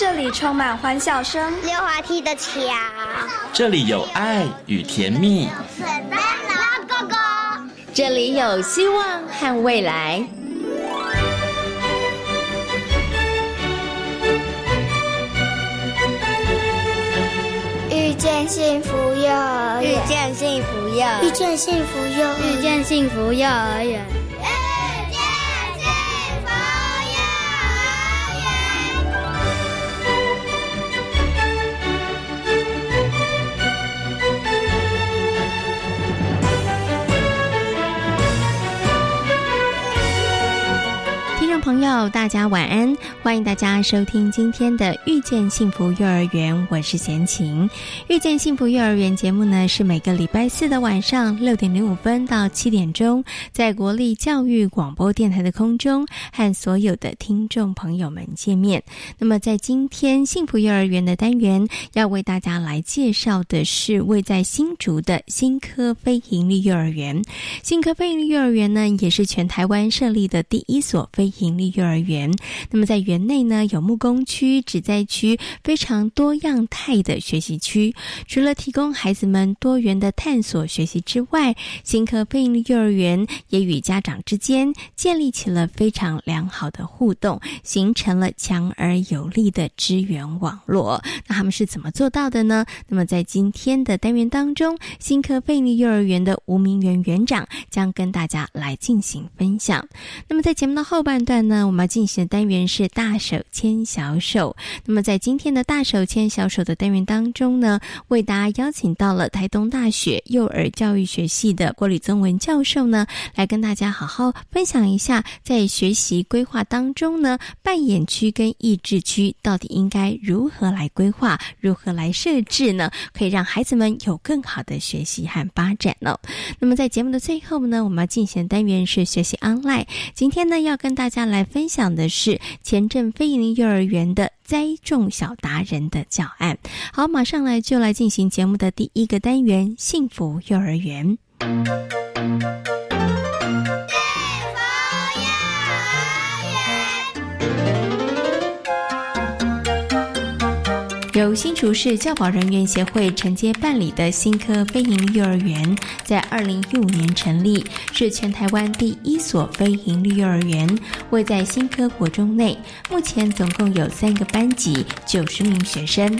这里充满欢笑声，溜滑梯的桥，这里有爱与甜蜜，水灯笼哥哥，这里有希望和未来。遇见幸福幼儿园，遇见幸福幼儿，遇见幸福幼儿，遇见幸福幼儿园。朋友，大家晚安！欢迎大家收听今天的《遇见幸福幼儿园》，我是贤琴。《遇见幸福幼儿园》节目呢，是每个礼拜四的晚上六点零五分到七点钟，在国立教育广播电台的空中和所有的听众朋友们见面。那么，在今天幸福幼儿园的单元，要为大家来介绍的是位在新竹的新科非营利幼儿园。新科非营利幼儿园呢，也是全台湾设立的第一所非营。利幼儿园，那么在园内呢有木工区、植栽区，非常多样态的学习区。除了提供孩子们多元的探索学习之外，新科非营利幼儿园也与家长之间建立起了非常良好的互动，形成了强而有力的支援网络。那他们是怎么做到的呢？那么在今天的单元当中，新科非营利幼儿园的吴明园园长将跟大家来进行分享。那么在节目的后半段。呢我们要进行的单元是大手牵小手。那么在今天的大手牵小手的单元当中呢，为大家邀请到了台东大学幼儿教育学系的郭吕宗文教授呢，来跟大家好好分享一下，在学习规划当中呢，扮演区跟益智区到底应该如何来规划，如何来设置呢？可以让孩子们有更好的学习和发展呢？那么在节目的最后呢，我们要进行的单元是学习 online。今天呢，要跟大家。来分享的是前正非营幼儿园的栽种小达人的教案。好，马上来就来进行节目的第一个单元——幸福幼儿园。由新竹市教保人员协会承接办理的新科非营利幼儿园，在二零一五年成立，是全台湾第一所非营利幼儿园，位在新科国中内。目前总共有三个班级，九十名学生。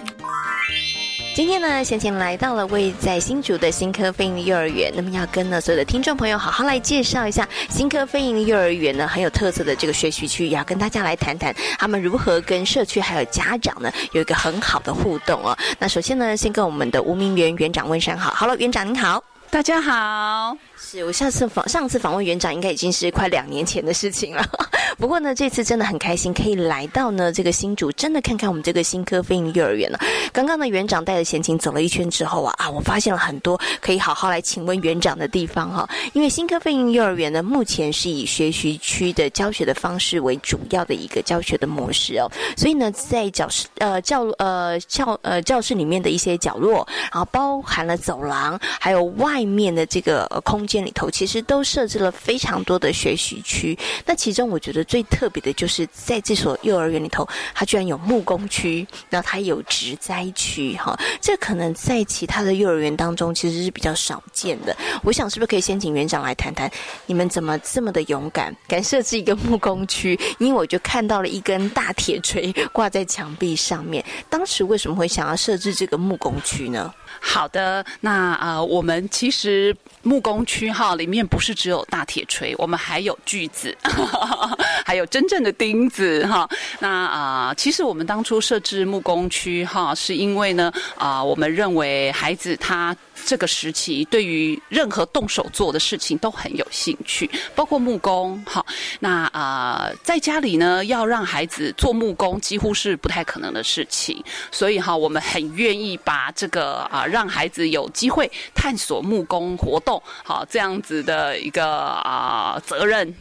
今天呢，贤贤来到了位在新竹的新科飞鹰幼儿园，那么要跟呢所有的听众朋友好好来介绍一下新科飞鹰幼儿园呢很有特色的这个学习区，也要跟大家来谈谈他们如何跟社区还有家长呢有一个很好的互动哦。那首先呢，先跟我们的吴明园园长问声好，Hello，园长您好，大家好。是我下次访上次访问园长应该已经是快两年前的事情了，不过呢这次真的很开心可以来到呢这个新竹，真的看看我们这个新科飞行幼儿园了。刚刚呢园长带着贤琴走了一圈之后啊啊，我发现了很多可以好好来请问园长的地方哈。因为新科飞行幼儿园呢目前是以学习区的教学的方式为主要的一个教学的模式哦，所以呢在教室呃教呃教呃教室里面的一些角落，然后包含了走廊，还有外外面的这个空间。里头其实都设置了非常多的学习区，那其中我觉得最特别的就是在这所幼儿园里头，它居然有木工区，然后它有植栽区，哈，这可能在其他的幼儿园当中其实是比较少见的。我想是不是可以先请园长来谈谈，你们怎么这么的勇敢，敢设置一个木工区？因为我就看到了一根大铁锤挂在墙壁上面，当时为什么会想要设置这个木工区呢？好的，那呃，我们其实木工区哈里面不是只有大铁锤，我们还有锯子，还有真正的钉子哈。那啊，其实我们当初设置木工区哈，是因为呢啊，我们认为孩子他。这个时期，对于任何动手做的事情都很有兴趣，包括木工。好，那啊，在家里呢，要让孩子做木工，几乎是不太可能的事情。所以哈，我们很愿意把这个啊，让孩子有机会探索木工活动，好这样子的一个啊责任，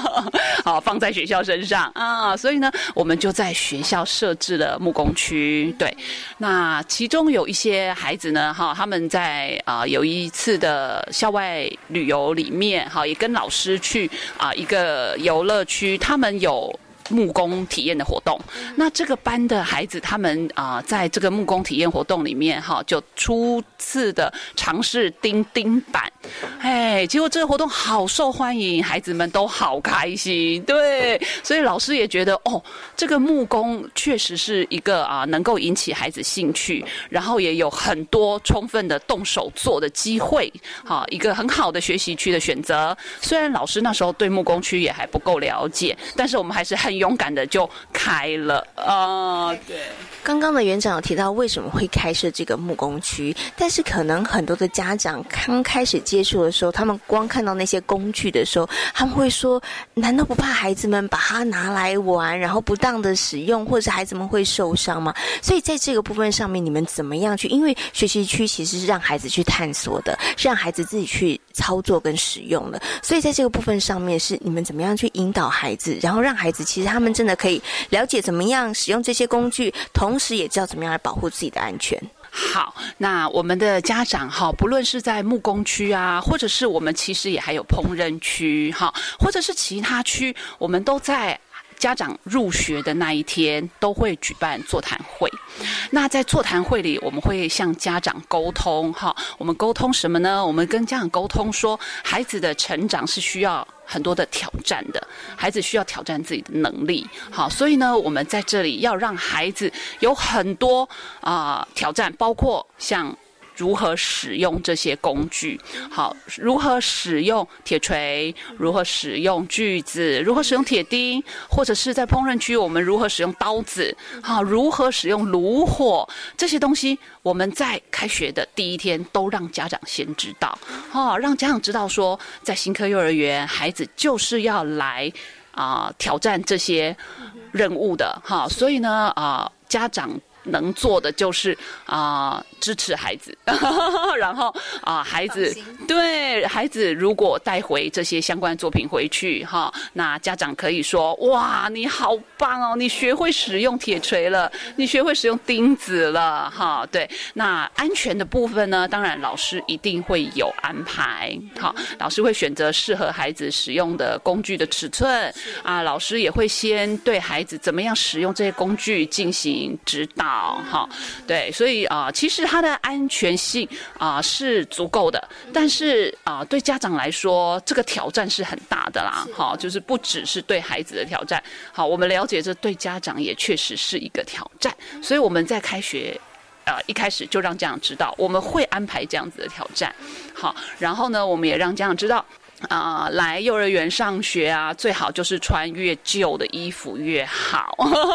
好放在学校身上啊。所以呢，我们就在学校设置了木工区。对，那其中有一些孩子呢，哈，他们在在啊，有一次的校外旅游里面，哈，也跟老师去啊一个游乐区，他们有木工体验的活动。那这个班的孩子，他们啊，在这个木工体验活动里面，哈，就初次的尝试钉钉板，哎，结果这个活动好受欢迎，孩子们都好开心，对，所以老师也觉得，哦，这个木工确实是一个啊，能够引起孩子兴趣，然后也有很多充分的动手做的机会，好，一个很好的学习区的选择。虽然老师那时候对木工区也还不够了解，但是我们还是很勇敢的就开了啊。对，刚刚的园长有提到为什么会开设这个木工区，但是可能很多的家长刚开始接触的时候，他们光看到那些工具的时候，他们会说：难道不怕孩子们把它拿来玩，然后不当的使用，或者孩子们会受伤吗？所以在这个部分上面，你们怎么样去？因为学习区其实是让孩子去探索的，是让孩子自己去操作跟使用的，所以在这个部分上面，是你们怎么样去引导孩子，然后让孩子其实他们真的可以了解怎么样使用这些工具，同时也知道怎么样来保护自己的安全。好，那我们的家长哈，不论是在木工区啊，或者是我们其实也还有烹饪区哈，或者是其他区，我们都在。家长入学的那一天都会举办座谈会，那在座谈会里，我们会向家长沟通，哈，我们沟通什么呢？我们跟家长沟通说，孩子的成长是需要很多的挑战的，孩子需要挑战自己的能力，好，所以呢，我们在这里要让孩子有很多啊挑战，包括像。如何使用这些工具？好，如何使用铁锤？如何使用锯子？如何使用铁钉？或者是在烹饪区，我们如何使用刀子？好，如何使用炉火？这些东西，我们在开学的第一天都让家长先知道。好，让家长知道说，在新科幼儿园，孩子就是要来啊挑战这些任务的。哈，所以呢，啊，家长。能做的就是啊，支持孩子，然后啊，孩子对孩子如果带回这些相关作品回去哈，那家长可以说哇，你好棒哦，你学会使用铁锤了，你学会使用钉子了哈。对，那安全的部分呢，当然老师一定会有安排，好，老师会选择适合孩子使用的工具的尺寸啊，老师也会先对孩子怎么样使用这些工具进行指导。好好，对，所以啊，其实它的安全性啊是足够的，但是啊，对家长来说，这个挑战是很大的啦。哈，就是不只是对孩子的挑战，好，我们了解这对家长也确实是一个挑战。所以我们在开学呃一开始就让家长知道，我们会安排这样子的挑战。好，然后呢，我们也让家长知道。啊，来幼儿园上学啊，最好就是穿越旧的衣服越好，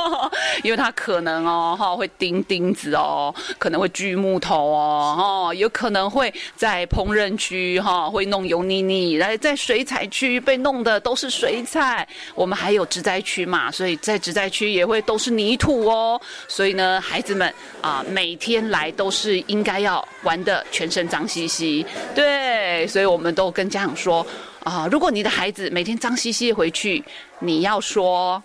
因为他可能哦哈会钉钉子哦，可能会锯木头哦，哈，有可能会在烹饪区哈会弄油腻腻，来在水彩区被弄的都是水彩，我们还有植栽区嘛，所以在植栽区也会都是泥土哦，所以呢，孩子们啊每天来都是应该要玩的全身脏兮兮，对，所以我们都跟家长说。啊，如果你的孩子每天脏兮兮回去，你要说，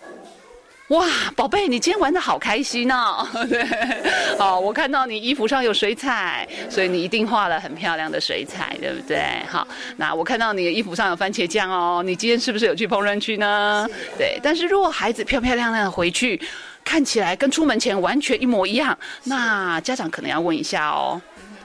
哇，宝贝，你今天玩的好开心哦。对，好，我看到你衣服上有水彩，所以你一定画了很漂亮的水彩，对不对？好，那我看到你的衣服上有番茄酱哦，你今天是不是有去烹饪区呢？对，但是如果孩子漂漂亮亮的回去，看起来跟出门前完全一模一样，那家长可能要问一下哦。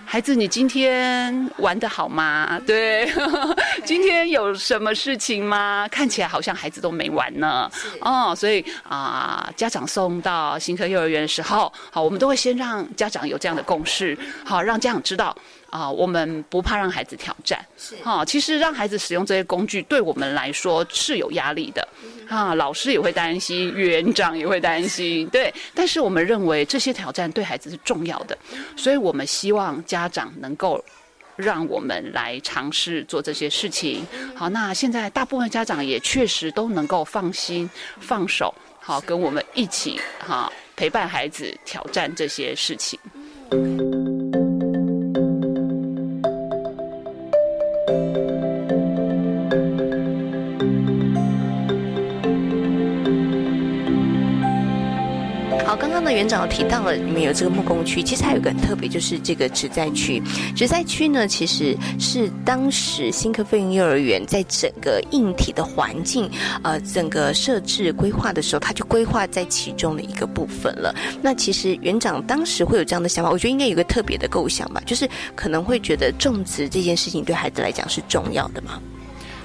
孩子，你今天玩的好吗？对，今天有什么事情吗？看起来好像孩子都没玩呢。哦，所以啊，家长送到新科幼儿园的时候，好，我们都会先让家长有这样的共识，好，让家长知道。啊，我们不怕让孩子挑战，是哈。其实让孩子使用这些工具，对我们来说是有压力的，啊，老师也会担心，园长也会担心，对。但是我们认为这些挑战对孩子是重要的，所以我们希望家长能够让我们来尝试做这些事情。好，那现在大部分家长也确实都能够放心放手，好，跟我们一起哈陪伴孩子挑战这些事情。刚刚呢园长提到了你们有这个木工区，其实还有个很特别，就是这个植栽区。植栽区呢，其实是当时新科飞云幼儿园在整个硬体的环境，呃，整个设置规划的时候，它就规划在其中的一个部分了。那其实园长当时会有这样的想法，我觉得应该有个特别的构想吧，就是可能会觉得种植这件事情对孩子来讲是重要的嘛。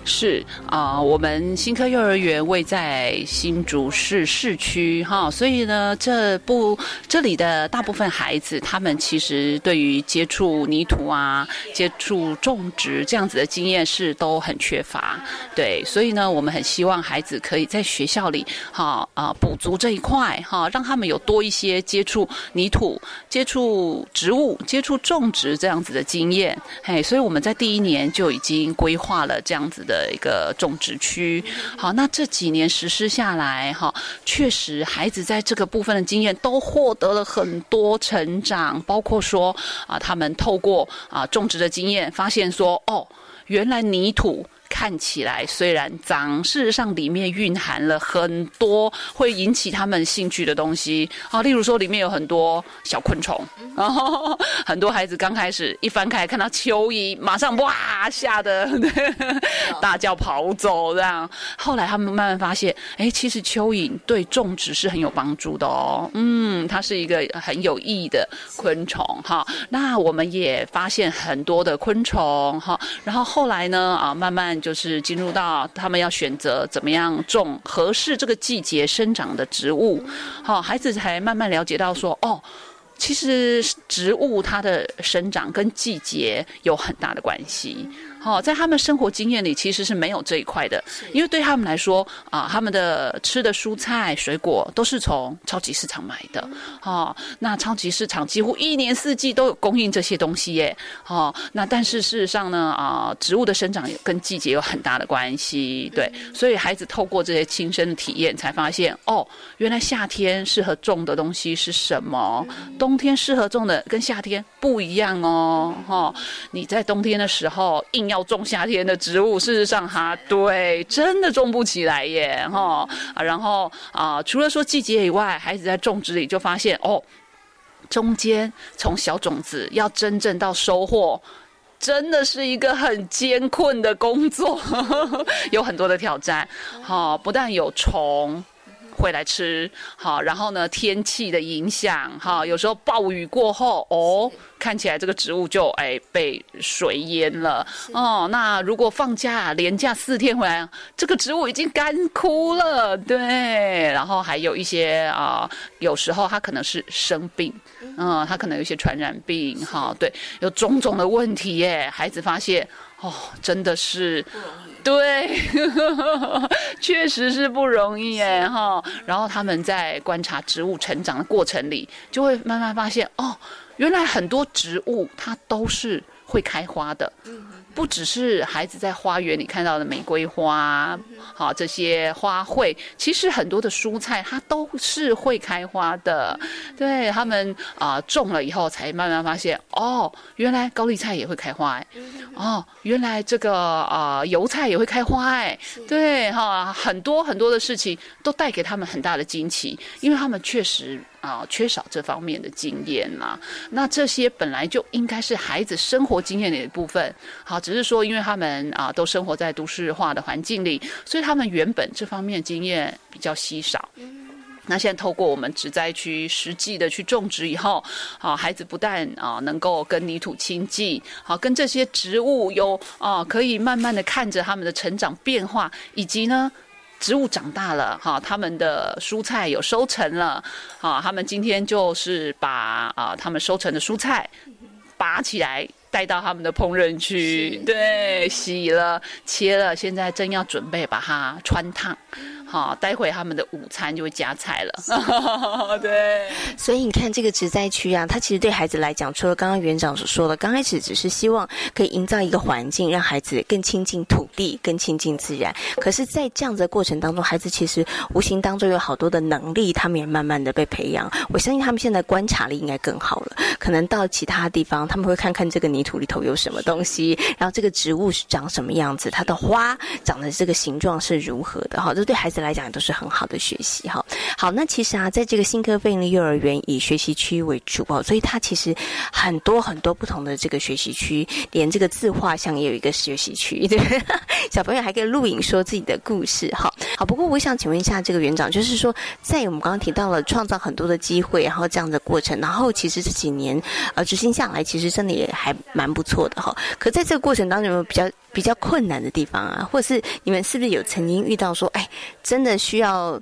是啊，我们新科幼儿园位在新竹市市区哈，所以呢，这部这里的大部分孩子，他们其实对于接触泥土啊、接触种植这样子的经验是都很缺乏。对，所以呢，我们很希望孩子可以在学校里哈啊补足这一块哈，让他们有多一些接触泥土、接触植物、接触种植这样子的经验。嘿，所以我们在第一年就已经规划了这样子。的的一个种植区，好，那这几年实施下来，哈，确实孩子在这个部分的经验都获得了很多成长，包括说啊，他们透过啊种植的经验，发现说，哦，原来泥土。看起来虽然脏，事实上里面蕴含了很多会引起他们兴趣的东西啊。例如说，里面有很多小昆虫，然后很多孩子刚开始一翻开看到蚯蚓，马上哇吓得 大叫跑走这样。后来他们慢慢发现，哎，其实蚯蚓对种植是很有帮助的哦。嗯，它是一个很有益的昆虫哈。那我们也发现很多的昆虫哈。然后后来呢啊，慢慢。就是进入到他们要选择怎么样种合适这个季节生长的植物，好，孩子才慢慢了解到说，哦，其实植物它的生长跟季节有很大的关系。好，在他们生活经验里，其实是没有这一块的，因为对他们来说啊，他们的吃的蔬菜水果都是从超级市场买的。哦，那超级市场几乎一年四季都有供应这些东西耶。哦，那但是事实上呢，啊，植物的生长跟季节有很大的关系。对，所以孩子透过这些亲身的体验，才发现哦，原来夏天适合种的东西是什么，冬天适合种的跟夏天不一样哦。哈，你在冬天的时候硬要种夏天的植物，事实上哈，对，真的种不起来耶，哈，然后啊，除了说季节以外，孩子在种植里就发现哦，中间从小种子要真正到收获，真的是一个很艰困的工作，有很多的挑战，好，不但有虫。会来吃好，然后呢？天气的影响哈，有时候暴雨过后哦，看起来这个植物就哎被水淹了哦。那如果放假连假四天回来，这个植物已经干枯了，对。然后还有一些啊，有时候它可能是生病，嗯，它可能有一些传染病哈，对，有种种的问题耶。孩子发现哦，真的是。对，确实是不容易哎哈。然后他们在观察植物成长的过程里，就会慢慢发现哦，原来很多植物它都是会开花的。不只是孩子在花园里看到的玫瑰花，好这些花卉，其实很多的蔬菜它都是会开花的。对他们啊种了以后，才慢慢发现哦，原来高丽菜也会开花哎，哦，原来这个啊油菜也会开花哎，对哈，很多很多的事情都带给他们很大的惊奇，因为他们确实。啊，缺少这方面的经验啦。那这些本来就应该是孩子生活经验的一部分。好，只是说，因为他们啊都生活在都市化的环境里，所以他们原本这方面经验比较稀少。那现在透过我们植栽区实际的去种植以后，好，孩子不但啊能够跟泥土亲近，好，跟这些植物有啊可以慢慢的看着他们的成长变化，以及呢。植物长大了，哈，他们的蔬菜有收成了，哈，他们今天就是把啊，他们收成的蔬菜拔起来，带到他们的烹饪区，对，洗了，切了，现在正要准备把它穿烫。好，待会他们的午餐就会加菜了。对，所以你看这个植栽区啊，它其实对孩子来讲，除了刚刚园长所说的，刚开始只是希望可以营造一个环境，让孩子更亲近土地，更亲近自然。可是，在这样子的过程当中，孩子其实无形当中有好多的能力，他们也慢慢的被培养。我相信他们现在观察力应该更好了。可能到其他地方，他们会看看这个泥土里头有什么东西，然后这个植物是长什么样子，它的花长的这个形状是如何的。哈，这对孩子。来讲都是很好的学习哈。好，那其实啊，在这个新科费力幼儿园以学习区为主哦，所以它其实很多很多不同的这个学习区，连这个自画像也有一个学习区，对，小朋友还可以录影说自己的故事哈。好，不过我想请问一下这个园长，就是说在我们刚刚提到了创造很多的机会，然后这样的过程，然后其实这几年呃执行下来，其实真的也还蛮不错的哈。可在这个过程当中，有没有比较比较困难的地方啊？或是你们是不是有曾经遇到说，哎，真的需要？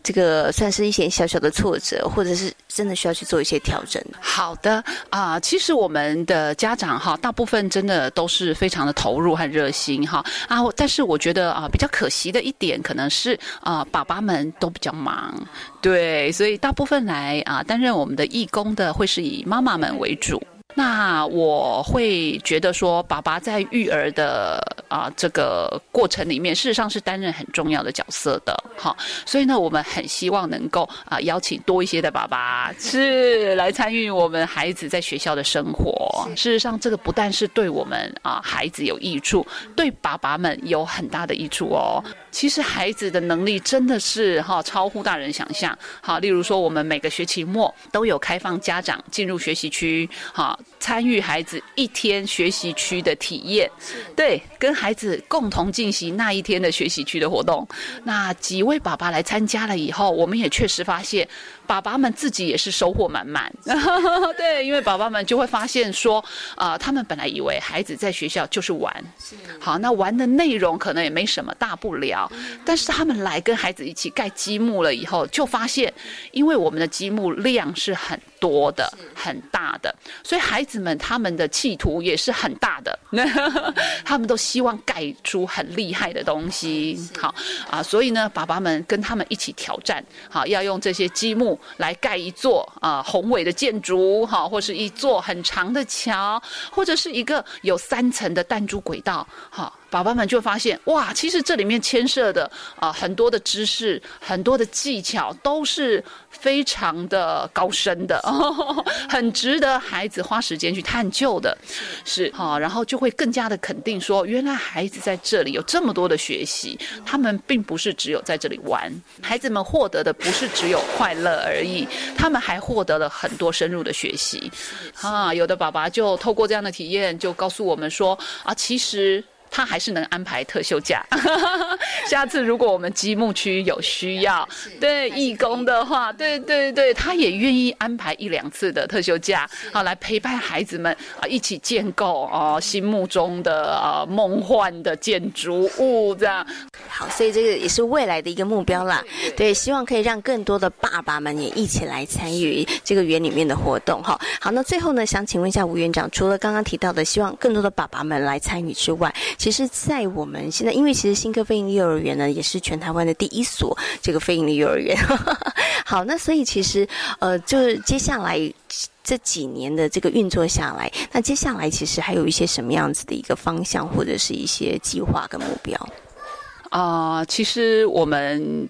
这个算是一些小小的挫折，或者是真的需要去做一些调整。好的啊，其实我们的家长哈，大部分真的都是非常的投入和热心哈啊。但是我觉得啊，比较可惜的一点，可能是啊，爸爸们都比较忙，对，所以大部分来啊担任我们的义工的，会是以妈妈们为主。那我会觉得说，爸爸在育儿的啊这个过程里面，事实上是担任很重要的角色的，好，所以呢，我们很希望能够啊邀请多一些的爸爸是来参与我们孩子在学校的生活。事实上，这个不但是对我们啊孩子有益处，对爸爸们有很大的益处哦。其实孩子的能力真的是哈超乎大人想象。好，例如说，我们每个学期末都有开放家长进入学习区，好。参与孩子一天学习区的体验，对，跟孩子共同进行那一天的学习区的活动。那几位爸爸来参加了以后，我们也确实发现。爸爸们自己也是收获满满，对，因为爸爸们就会发现说，啊，他们本来以为孩子在学校就是玩，好，那玩的内容可能也没什么大不了，但是他们来跟孩子一起盖积木了以后，就发现，因为我们的积木量是很多的、很大的，所以孩子们他们的企图也是很大的，他们都希望盖出很厉害的东西，好啊，所以呢，爸爸们跟他们一起挑战，好，要用这些积木。来盖一座啊宏伟的建筑，哈，或是一座很长的桥，或者是一个有三层的弹珠轨道，哈。宝宝们就发现哇，其实这里面牵涉的啊很多的知识、很多的技巧都是非常的高深的，很值得孩子花时间去探究的，是哈。然后就会更加的肯定说，原来孩子在这里有这么多的学习，他们并不是只有在这里玩，孩子们获得的不是只有快乐而已，他们还获得了很多深入的学习。啊，有的爸爸就透过这样的体验，就告诉我们说啊，其实。他还是能安排特休假。下次如果我们积木区有需要，对义工的话，对对对，他也愿意安排一两次的特休假，好来陪伴孩子们啊，一起建构啊心目中的啊梦幻的建筑物，这样。好，所以这个也是未来的一个目标啦。对，希望可以让更多的爸爸们也一起来参与这个园里面的活动。哈，好，那最后呢，想请问一下吴园长，除了刚刚提到的希望更多的爸爸们来参与之外，其实，在我们现在，因为其实新科飞盈利幼儿园呢，也是全台湾的第一所这个飞盈利幼儿园。好，那所以其实，呃，就是接下来这几年的这个运作下来，那接下来其实还有一些什么样子的一个方向，或者是一些计划跟目标？啊，其实我们。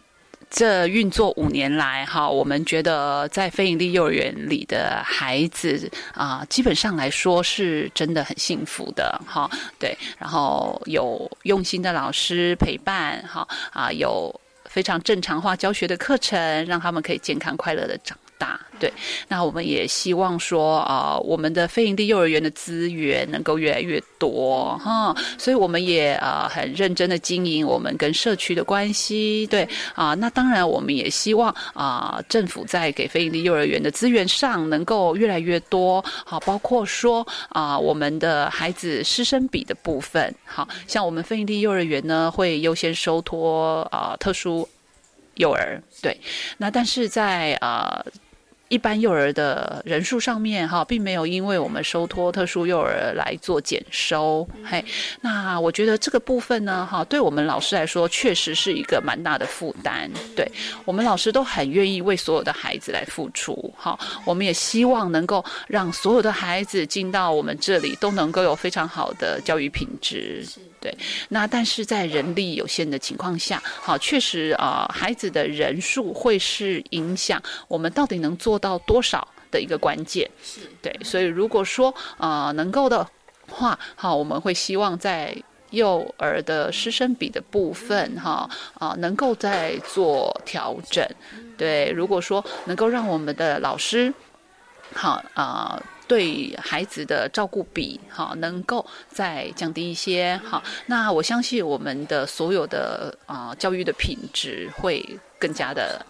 这运作五年来，哈，我们觉得在非营利幼儿园里的孩子啊，基本上来说是真的很幸福的，哈，对。然后有用心的老师陪伴，哈，啊，有非常正常化教学的课程，让他们可以健康快乐的长。大。对，那我们也希望说啊，我们的非营利幼儿园的资源能够越来越多哈，所以我们也啊很认真的经营我们跟社区的关系，对。啊，那当然我们也希望啊政府在给非营利幼儿园的资源上能够越来越多，好，包括说啊我们的孩子师生比的部分，好像我们非营利幼儿园呢会优先收托啊特殊幼儿，对，那但是在啊。一般幼儿的人数上面哈，并没有因为我们收托特殊幼儿来做减收，嘿，那我觉得这个部分呢，哈，对我们老师来说，确实是一个蛮大的负担。对我们老师都很愿意为所有的孩子来付出，哈，我们也希望能够让所有的孩子进到我们这里，都能够有非常好的教育品质。对，那但是在人力有限的情况下，好，确实啊，孩子的人数会是影响我们到底能做到多少的一个关键。是对，所以如果说呃能够的话，好，我们会希望在幼儿的师生比的部分，哈啊，能够再做调整。对，如果说能够让我们的老师，好啊。对孩子的照顾比哈，能够再降低一些好，那我相信我们的所有的啊教育的品质会更加的。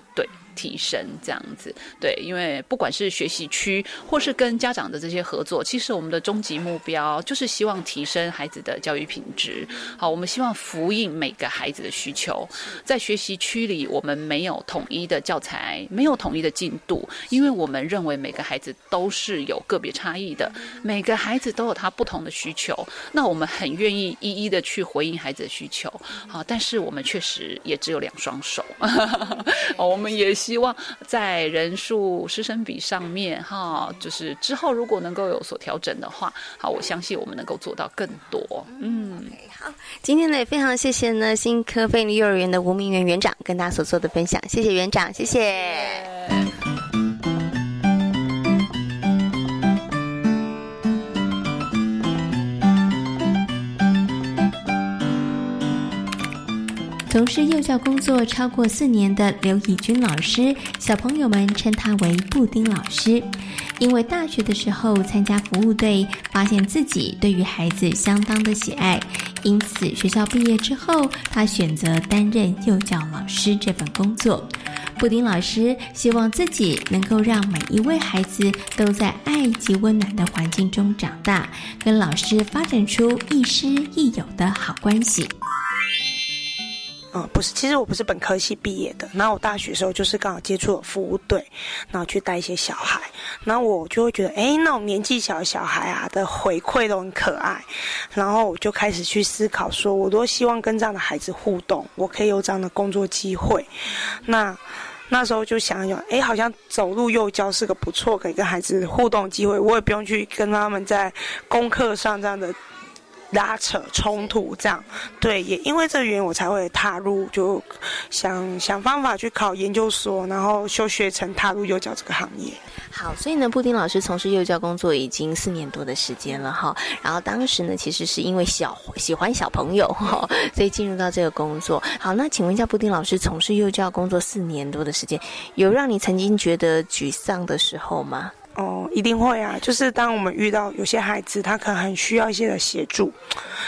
提升这样子，对，因为不管是学习区或是跟家长的这些合作，其实我们的终极目标就是希望提升孩子的教育品质。好，我们希望呼应每个孩子的需求。在学习区里，我们没有统一的教材，没有统一的进度，因为我们认为每个孩子都是有个别差异的，每个孩子都有他不同的需求。那我们很愿意一一的去回应孩子的需求。好，但是我们确实也只有两双手，我们也。希望在人数师生比上面，哈，就是之后如果能够有所调整的话，好，我相信我们能够做到更多。嗯，好，今天呢也非常谢谢呢新科菲利幼儿园的吴明园园长跟大家所做的分享，谢谢园长，谢谢。从事幼教工作超过四年的刘以军老师，小朋友们称他为布丁老师。因为大学的时候参加服务队，发现自己对于孩子相当的喜爱，因此学校毕业之后，他选择担任幼教老师这份工作。布丁老师希望自己能够让每一位孩子都在爱及温暖的环境中长大，跟老师发展出亦师亦友的好关系。不是，其实我不是本科系毕业的。然后我大学时候就是刚好接触了服务队，然后去带一些小孩。然后我就会觉得，哎，那种年纪小的小孩啊的回馈都很可爱。然后我就开始去思考，说我都希望跟这样的孩子互动，我可以有这样的工作机会。那那时候就想一想，哎，好像走路幼教是个不错可以跟孩子互动机会，我也不用去跟他们在功课上这样的。拉扯冲突这样，对，也因为这个原因，我才会踏入，就想想方法去考研究所，然后修学成，踏入幼教这个行业。好，所以呢，布丁老师从事幼教工作已经四年多的时间了哈。然后当时呢，其实是因为小喜欢小朋友哈，所以进入到这个工作。好，那请问一下，布丁老师从事幼教工作四年多的时间，有让你曾经觉得沮丧的时候吗？哦，一定会啊！就是当我们遇到有些孩子，他可能很需要一些的协助，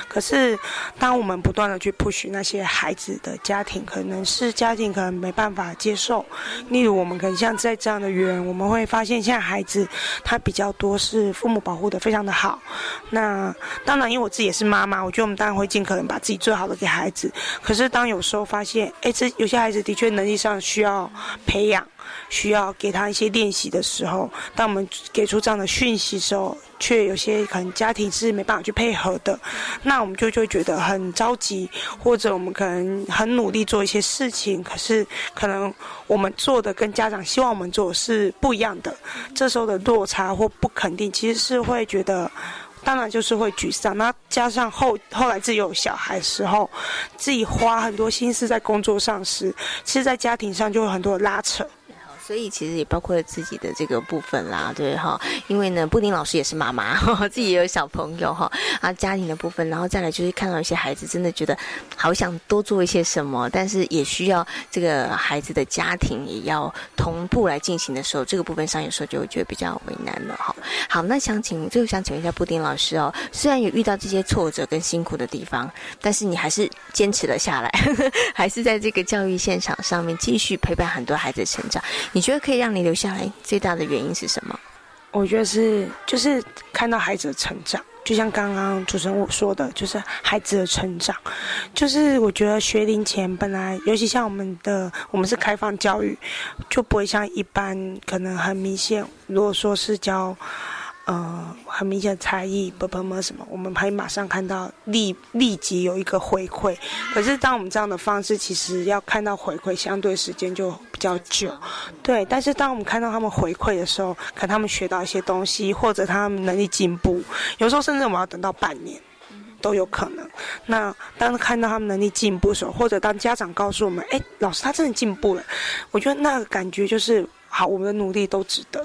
可是当我们不断的去 push 那些孩子的家庭，可能是家庭可能没办法接受。例如，我们可能像在这样的园，我们会发现现在孩子他比较多是父母保护的非常的好。那当然，因为我自己也是妈妈，我觉得我们当然会尽可能把自己最好的给孩子。可是当有时候发现，哎，这有些孩子的确能力上需要培养。需要给他一些练习的时候，当我们给出这样的讯息时候，却有些可能家庭是没办法去配合的，那我们就就会觉得很着急，或者我们可能很努力做一些事情，可是可能我们做的跟家长希望我们做是不一样的，这时候的落差或不肯定，其实是会觉得，当然就是会沮丧。那加上后后来自己有小孩时候，自己花很多心思在工作上时，其实在家庭上就有很多拉扯。所以其实也包括了自己的这个部分啦，对哈，因为呢，布丁老师也是妈妈，自己也有小朋友哈，啊，家庭的部分，然后再来就是看到一些孩子，真的觉得好想多做一些什么，但是也需要这个孩子的家庭也要同步来进行的时候，这个部分上有时候就会觉得比较为难了哈。好，那想请最后想请问一下布丁老师哦，虽然有遇到这些挫折跟辛苦的地方，但是你还是坚持了下来，还是在这个教育现场上面继续陪伴很多孩子成长。你你觉得可以让你留下来最大的原因是什么？我觉得是就是看到孩子的成长，就像刚刚主持人我说的，就是孩子的成长。就是我觉得学龄前本来，尤其像我们的我们是开放教育，就不会像一般可能很明显。如果说是教。呃，很明显的差异，不不么什么，我们可以马上看到立立即有一个回馈。可是，当我们这样的方式，其实要看到回馈，相对时间就比较久。对，但是当我们看到他们回馈的时候，可他们学到一些东西，或者他们能力进步，有时候甚至我们要等到半年都有可能。那当看到他们能力进步的时候，或者当家长告诉我们：“哎，老师他真的进步了。”我觉得那个感觉就是，好，我们的努力都值得。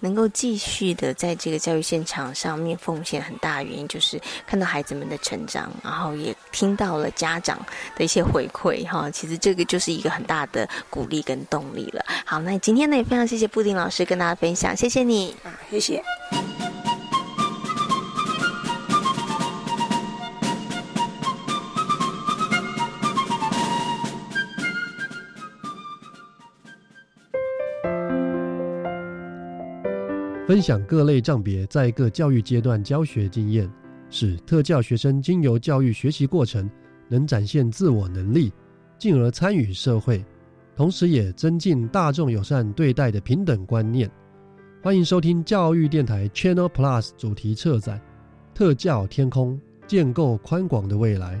能够继续的在这个教育现场上面奉献，很大的原因就是看到孩子们的成长，然后也听到了家长的一些回馈哈。其实这个就是一个很大的鼓励跟动力了。好，那今天呢也非常谢谢布丁老师跟大家分享，谢谢你啊，谢谢。分享各类障别在各教育阶段教学经验，使特教学生经由教育学习过程，能展现自我能力，进而参与社会，同时也增进大众友善对待的平等观念。欢迎收听教育电台 Channel Plus 主题策展《特教天空》，建构宽广的未来。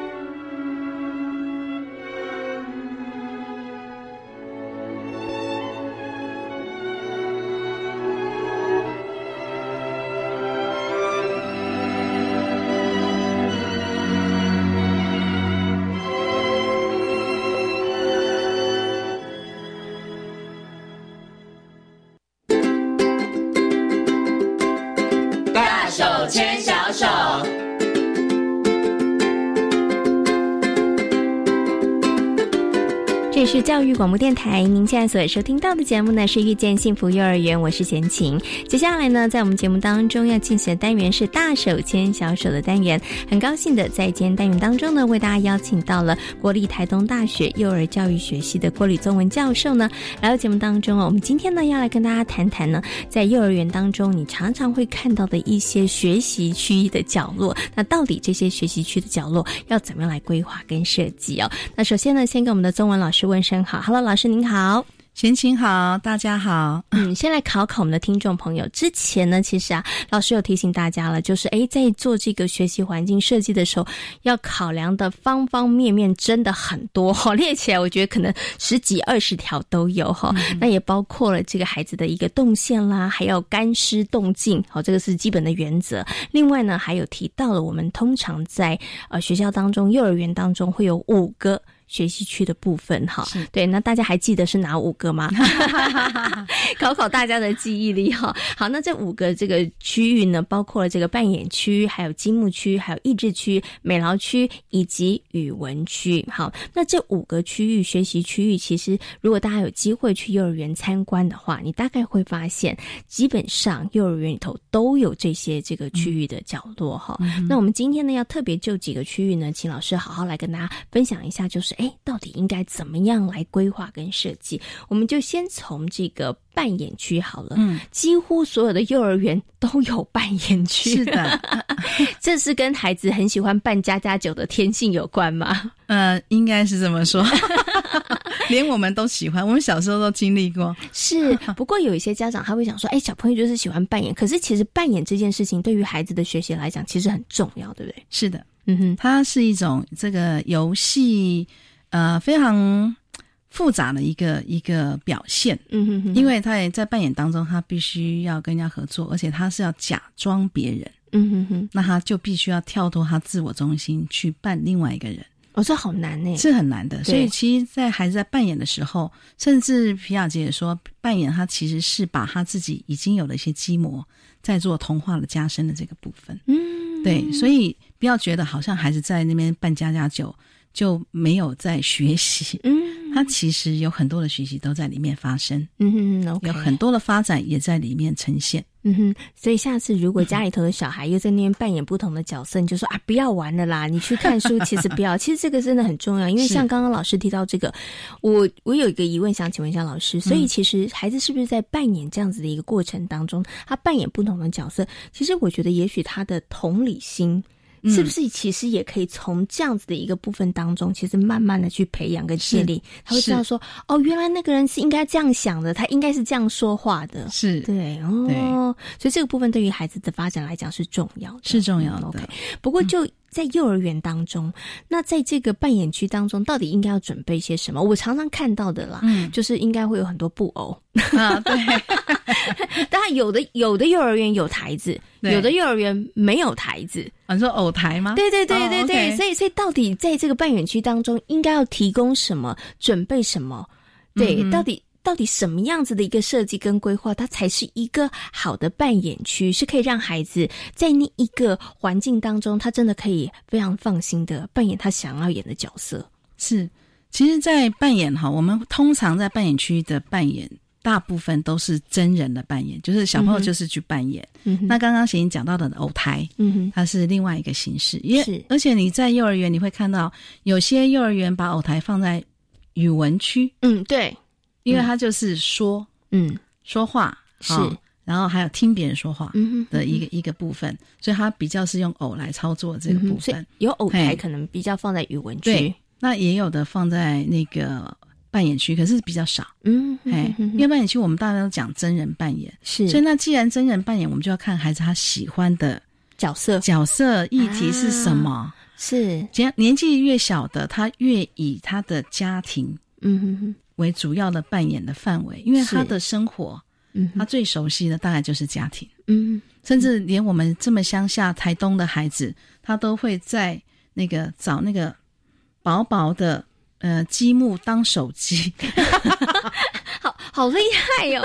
是教育广播电台，您现在所收听到的节目呢是遇见幸福幼儿园，我是贤琴。接下来呢，在我们节目当中要进行的单元是大手牵小手的单元。很高兴的在今天单元当中呢，为大家邀请到了国立台东大学幼儿教育学系的郭吕宗文教授呢，来到节目当中哦。我们今天呢要来跟大家谈谈呢，在幼儿园当中你常常会看到的一些学习区的角落。那到底这些学习区的角落要怎么样来规划跟设计哦？那首先呢，先跟我们的中文老师。问声好，Hello，老师您好，贤琴好，大家好。嗯，先来考考我们的听众朋友。之前呢，其实啊，老师有提醒大家了，就是诶，在做这个学习环境设计的时候，要考量的方方面面真的很多哈，列起来我觉得可能十几二十条都有哈。那也包括了这个孩子的一个动线啦，还有干湿动静，好，这个是基本的原则。另外呢，还有提到了我们通常在呃学校当中、幼儿园当中会有五个。学习区的部分哈，对，那大家还记得是哪五个吗？考考大家的记忆力哈。好，那这五个这个区域呢，包括了这个扮演区、还有积木区、还有益智区、美劳区以及语文区。好，那这五个区域学习区域，其实如果大家有机会去幼儿园参观的话，你大概会发现，基本上幼儿园里头都有这些这个区域的角落哈。那我们今天呢，要特别就几个区域呢，请老师好好来跟大家分享一下，就是。哎，到底应该怎么样来规划跟设计？我们就先从这个扮演区好了。嗯，几乎所有的幼儿园都有扮演区。是的，这是跟孩子很喜欢扮家家酒的天性有关吗？呃，应该是这么说。连我们都喜欢，我们小时候都经历过。是，不过有一些家长他会想说：“哎，小朋友就是喜欢扮演。”可是其实扮演这件事情对于孩子的学习来讲，其实很重要，对不对？是的，嗯哼，它是一种这个游戏。呃，非常复杂的一个一个表现，嗯哼哼，因为他也在扮演当中，他必须要跟人家合作，而且他是要假装别人，嗯哼哼，那他就必须要跳脱他自我中心去扮另外一个人，哦，这好难呢，是很难的。所以其实，在孩子在扮演的时候，甚至皮亚杰也说，扮演他其实是把他自己已经有的一些基模，在做童话的加深的这个部分。嗯，对，所以不要觉得好像孩子在那边扮家家酒就没有在学习。嗯，他其实有很多的学习都在里面发生。嗯哼，有很多的发展也在里面呈现。嗯哼，所以下次如果家里头的小孩又在那边扮演不同的角色，你就说啊，不要玩了啦，你去看书。其实不要，其实这个真的很重要，因为像刚刚老师提到这个，我我有一个疑问想请问一下老师，所以其实孩子是不是在扮演这样子的一个过程当中，他扮演不同的角色，其实我觉得也许他的同理心。是不是其实也可以从这样子的一个部分当中，其实慢慢的去培养跟建立，他会知道说，哦，原来那个人是应该这样想的，他应该是这样说话的，是。对哦，所以这个部分对于孩子的发展来讲是重要的，是重要的。OK，不过就在幼儿园当中，那在这个扮演区当中，到底应该要准备些什么？我常常看到的啦，嗯，就是应该会有很多布偶 啊，对。当然，有的有的幼儿园有台子，有的幼儿园没有台子。你说偶台吗？对对对对对，所以所以到底在这个扮演区当中，应该要提供什么，准备什么？对，到底到底什么样子的一个设计跟规划，它才是一个好的扮演区，是可以让孩子在那一个环境当中，他真的可以非常放心的扮演他想要演的角色。是，其实，在扮演哈，我们通常在扮演区的扮演。大部分都是真人的扮演，就是小朋友就是去扮演。嗯那刚刚贤讲到的偶台，嗯它是另外一个形式。因为而且你在幼儿园你会看到，有些幼儿园把偶台放在语文区。嗯，对，因为他就是说，嗯，说话是，然后还有听别人说话的一个一个部分，所以他比较是用偶来操作这个部分。有偶台可能比较放在语文区，那也有的放在那个。扮演区可是比较少，嗯，哎，因为扮演区我们大家都讲真人扮演，是，所以那既然真人扮演，我们就要看孩子他喜欢的角色，角色议题是什么？是，年年纪越小的，他越以他的家庭，嗯哼哼，为主要的扮演的范围，因为他的生活，嗯，他最熟悉的大概就是家庭，嗯，甚至连我们这么乡下台东的孩子，他都会在那个找那个薄薄的。呃，积木当手机，好好厉害哟！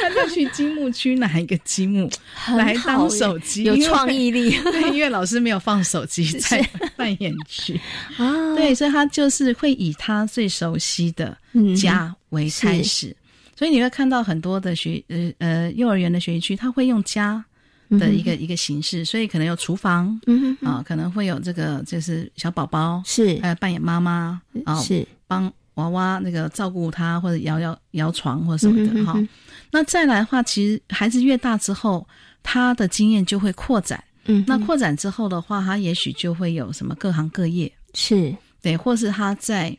他就去积木区拿一个积木来当手机，有创意力。对，因为老师没有放手机 在扮演区 啊，对，所以他就是会以他最熟悉的家为开始，所以你会看到很多的学呃呃幼儿园的学习区，他会用家。的一个一个形式，所以可能有厨房，嗯啊，可能会有这个就是小宝宝，是。还有扮演妈妈，啊，是帮娃娃那个照顾他或者摇摇摇床或者什么的哈。那再来的话，其实孩子越大之后，他的经验就会扩展，嗯，那扩展之后的话，他也许就会有什么各行各业，是对，或是他在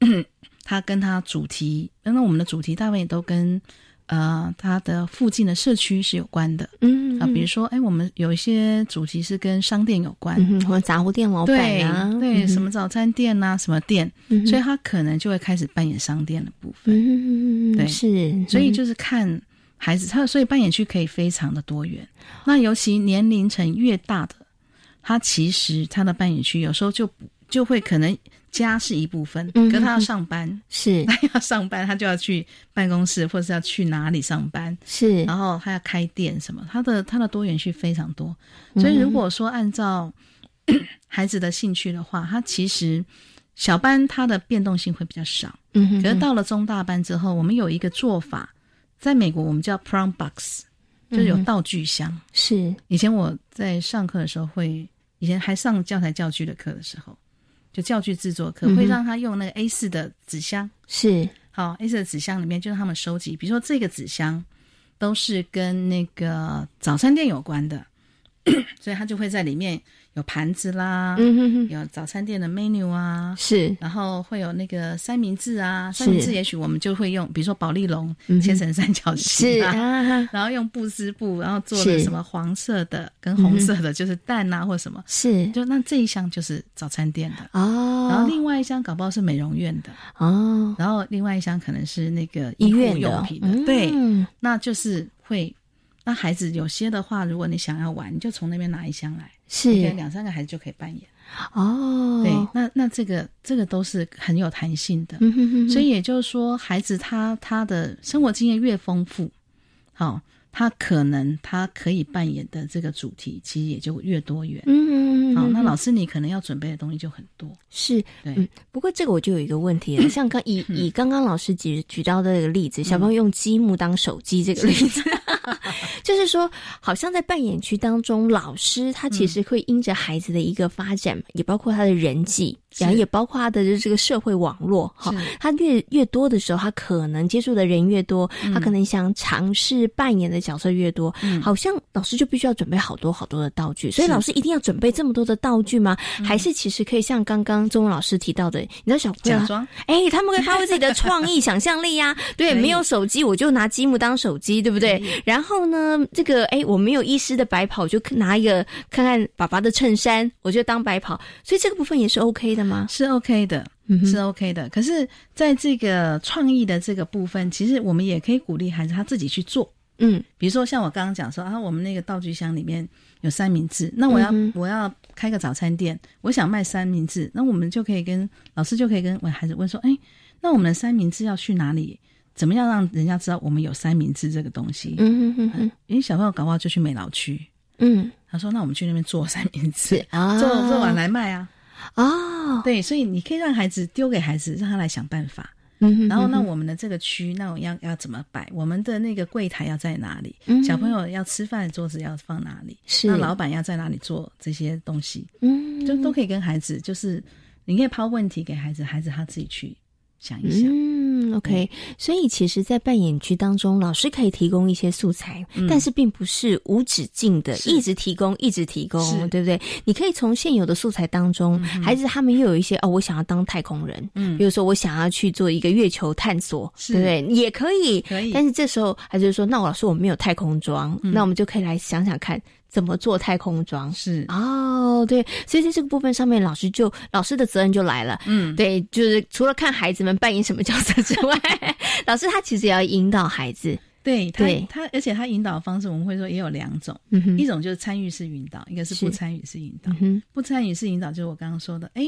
他跟他主题，那我们的主题大部分也都跟。呃，它的附近的社区是有关的，嗯啊，比如说，哎，我们有一些主题是跟商店有关，或者杂货店老板啊，对，什么早餐店呐，什么店，所以他可能就会开始扮演商店的部分，嗯，对，是，所以就是看孩子，他所以扮演区可以非常的多元。那尤其年龄层越大的，他其实他的扮演区有时候就就会可能。家是一部分，可他要上班，是。他要上班，他就要去办公室，或者是要去哪里上班，是，然后他要开店什么，他的他的多元性非常多。所以如果说按照 孩子的兴趣的话，他其实小班他的变动性会比较少，嗯，可是到了中大班之后，我们有一个做法，在美国我们叫 prom box，就是有道具箱，是。以前我在上课的时候会，以前还上教材教具的课的时候。就教具制作课会让他用那个 A 四的纸箱，是好 A 四的纸箱里面就是他们收集，比如说这个纸箱都是跟那个早餐店有关的，所以他就会在里面。有盘子啦，嗯哼哼，有早餐店的 menu 啊，是，然后会有那个三明治啊，三明治也许我们就会用，比如说保利龙切成三角形啊，然后用布织布，然后做的什么黄色的跟红色的，就是蛋啊或什么，是，就那这一箱就是早餐店的。哦，然后另外一箱搞不好是美容院的。哦，然后另外一箱可能是那个医院用品的，对，那就是会，那孩子有些的话，如果你想要玩，你就从那边拿一箱来。是。两三个孩子就可以扮演。哦，对，那那这个这个都是很有弹性的，嗯哼哼。所以也就是说，孩子他他的生活经验越丰富，好、他可能他可以扮演的这个主题其实也就越多元。嗯好、那老师你可能要准备的东西就很多。是，对。嗯，不过这个我就有一个问题了，像刚以以刚刚老师举举到的这个例子，小朋友用积木当手机这个例子，就是说，好像在扮演区当中，老师他其实会因着孩子的一个发展，也包括他的人际，然后也包括他的这个社会网络，哈，他越越多的时候，他可能接触的人越多，他可能想尝试扮演的角色越多，好像老师就必须要准备好多好多的道具，所以老师一定要准备这么多的道具吗？还是其实可以像刚刚中文老师提到的，你知道小朋友假装。哎，他们会发挥自己的创意、想象力呀、对，没有手机，我就拿积木当手机，对不对？然后呢，这个哎，我没有医师的白袍，我就拿一个看看爸爸的衬衫，我就当白袍。所以这个部分也是 OK 的吗？是 OK 的，嗯是 OK 的。可是，在这个创意的这个部分，其实我们也可以鼓励孩子他自己去做。嗯，比如说像我刚刚讲说啊，我们那个道具箱里面有三明治，那我要、嗯我要开个早餐店，我想卖三明治，那我们就可以跟老师就可以跟我孩子问说，哎，那我们的三明治要去哪里？怎么样让人家知道我们有三明治这个东西？嗯哼哼哼，因为小朋友搞不好就去美劳区，嗯，他说那我们去那边做三明治，啊做做完来卖啊。哦，对，所以你可以让孩子丢给孩子，让他来想办法。嗯然后，那我们的这个区，那我要要怎么摆？我们的那个柜台要在哪里？嗯小朋友要吃饭的桌子要放哪里？是那老板要在哪里做这些东西？嗯，就都可以跟孩子，就是你可以抛问题给孩子，孩子他自己去想一想。嗯，OK，所以其实，在扮演区当中，老师可以提供一些素材，嗯。但是并不是无止境的，一直提供，一直提供，对不对？你可以从现有的素材当中，孩子他们又有一些哦，我想要当太空人，嗯。比如说我想要去做一个月球探索，对不对？也可以，可以。但是这时候孩子就说：“那我老师我没有太空装，嗯。那我们就可以来想想看。”怎么做太空装。是。哦，对，所以在这个部分上面，老师就老师的责任就来了，嗯，对，就是除了看孩子们扮演什么角色之外，老师他其实也要引导孩子，对他对。他，而且他引导的方式，我们会说也有两种，一种就是参与式引导，一个是不参与式引导。嗯不参与式引导就是我刚刚说的，哎，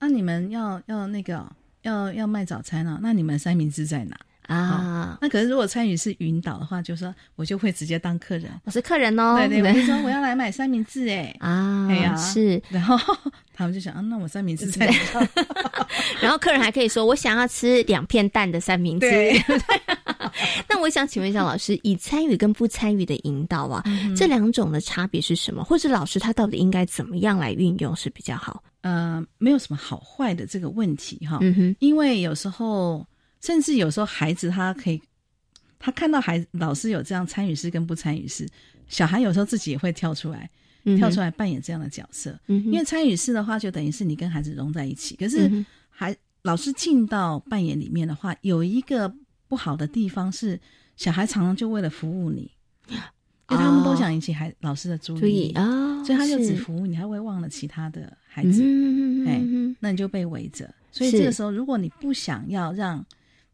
那、你们要要那个要要卖早餐啊，那你们三明治在哪？啊，那可是如果参与是引导的话，就说我就会直接当客人，我是客人哦，对对，我就说我要来买三明治，哎。啊，哎呀。是，然后 他们就想，啊，那我三明治在哪？然后客人还可以说我想要吃两片蛋的三明治。对。那我想请问一下老师，以参与跟不参与的引导啊，嗯这两种的差别是什么？或者老师他到底应该怎么样来运用是比较好？呃，没有什么好坏的这个问题哈，嗯哼。因为有时候，甚至有时候孩子他可以，他看到孩子老师有这样参与式跟不参与式，小孩有时候自己也会跳出来，跳出来扮演这样的角色。嗯因为参与式的话，就等于是你跟孩子融在一起，可是孩老师进到扮演里面的话，有一个不好的地方是，小孩常常就为了服务你。因为他们都想引起孩老师的注注意所以他就只服务你，他会忘了其他的孩子，嗯哎、嗯那你就被围着。所以这个时候，如果你不想要让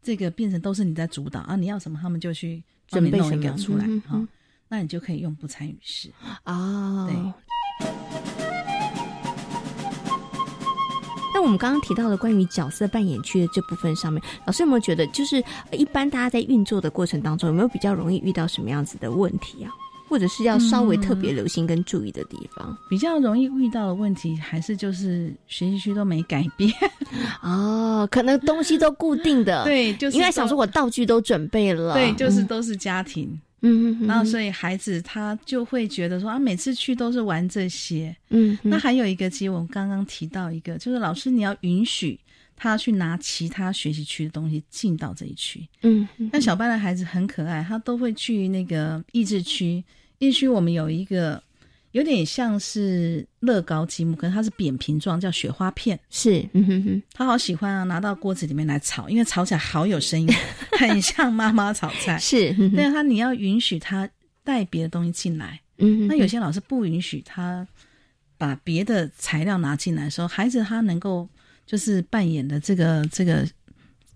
这个变成都是你在主导啊，你要什么他们就去准备一个出来嗯哈、那你就可以用不参与式。哦，对。那我们刚刚提到的关于角色扮演区的这部分上面，老师有没有觉得，就是呃一般大家在运作的过程当中，有没有比较容易遇到什么样子的问题啊？或者是要稍微特别留心跟注意的地方？比较容易遇到的问题，还是就是学习区都没改变。哦，可能东西都固定的，对就是因为想说我道具都准备了，对，就是嗯都是家庭。嗯嗯，然后所以孩子他就会觉得说啊，每次去都是玩这些。嗯，那还有一个，其实我们刚刚提到一个，就是老师你要允许他去拿其他学习区的东西进到这一区。嗯，那小班的孩子很可爱，他都会去那个益智区。益智区我们有一个有点像是乐高积木，可是它是扁平状，叫雪花片。是，嗯哼哼，他好喜欢啊，拿到锅子里面来炒，因为炒起来好有声音，很像妈妈炒菜。是，嗯但是他你要允许他带别的东西进来。嗯哼那有些老师不允许他把别的材料拿进来的时候，孩子他能够就是扮演的这个这个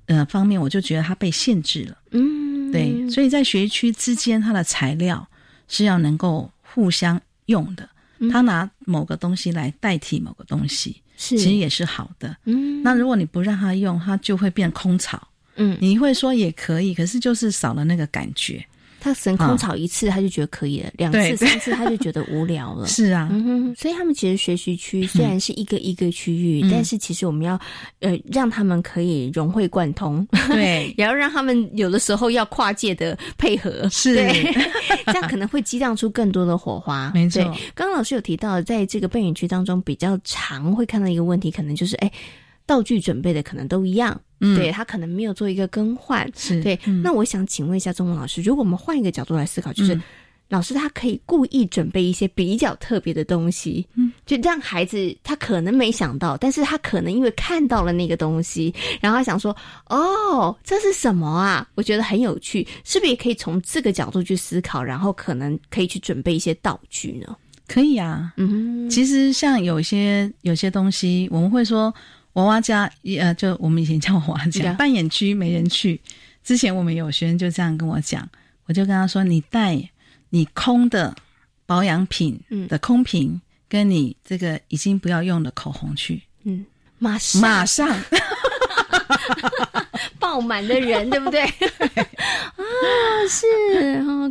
呃方面，我就觉得他被限制了。嗯，对，所以在学区之间，他的材料是要能够互相用的。他拿某个东西来代替某个东西，是其实也是好的。嗯，那如果你不让他用，他就会变空巢。嗯，你会说也可以，可是就是少了那个感觉。他神空草一次他就觉得可以了，两次三次他就觉得无聊了。是啊，所以他们其实学习区虽然是一个一个区域，嗯、但是其实我们要呃让他们可以融会贯通，对，也要让他们有的时候要跨界的配合，是，这样可能会激荡出更多的火花。没错，刚刚老师有提到，在这个扮演区当中比较常会看到一个问题，可能就是哎。道具准备的可能都一样，嗯，对他可能没有做一个更换，是对。那我想请问一下中文老师，如果我们换一个角度来思考，就是、嗯、老师他可以故意准备一些比较特别的东西，嗯，就让孩子他可能没想到，但是他可能因为看到了那个东西，然后他想说，哦，这是什么啊？我觉得很有趣，是不是也可以从这个角度去思考，然后可能可以去准备一些道具呢？可以啊，嗯，其实像有些有些东西，我们会说。娃娃家，呃，就我们以前叫娃娃家，扮演区没人去。之前我们有学生就这样跟我讲，我就跟他说：“你带你空的保养品的空瓶，跟你这个已经不要用的口红去。”嗯，马上。马上 爆满的人，对不对？啊，是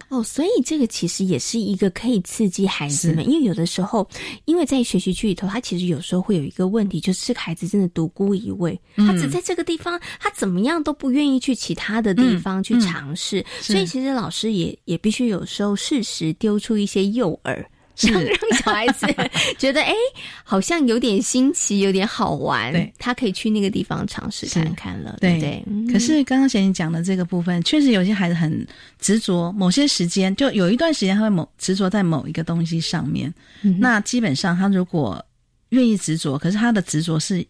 哦，所以这个其实也是一个可以刺激孩子们，因为有的时候，因为在学习区里头，他其实有时候会有一个问题，就是这个孩子真的独孤一味，嗯、他只在这个地方，他怎么样都不愿意去其他的地方去尝试，嗯、所以其实老师也也必须有时候适时丢出一些诱饵。是。让让小孩子 觉得哎、欸，好像有点新奇，有点好玩，对，他可以去那个地方尝试看看了，对。不对？嗯、可是刚刚贤你讲的这个部分，确实有些孩子很执着，某些时间就有一段时间他会某执着在某一个东西上面。嗯、那基本上他如果愿意执着，可是他的执着是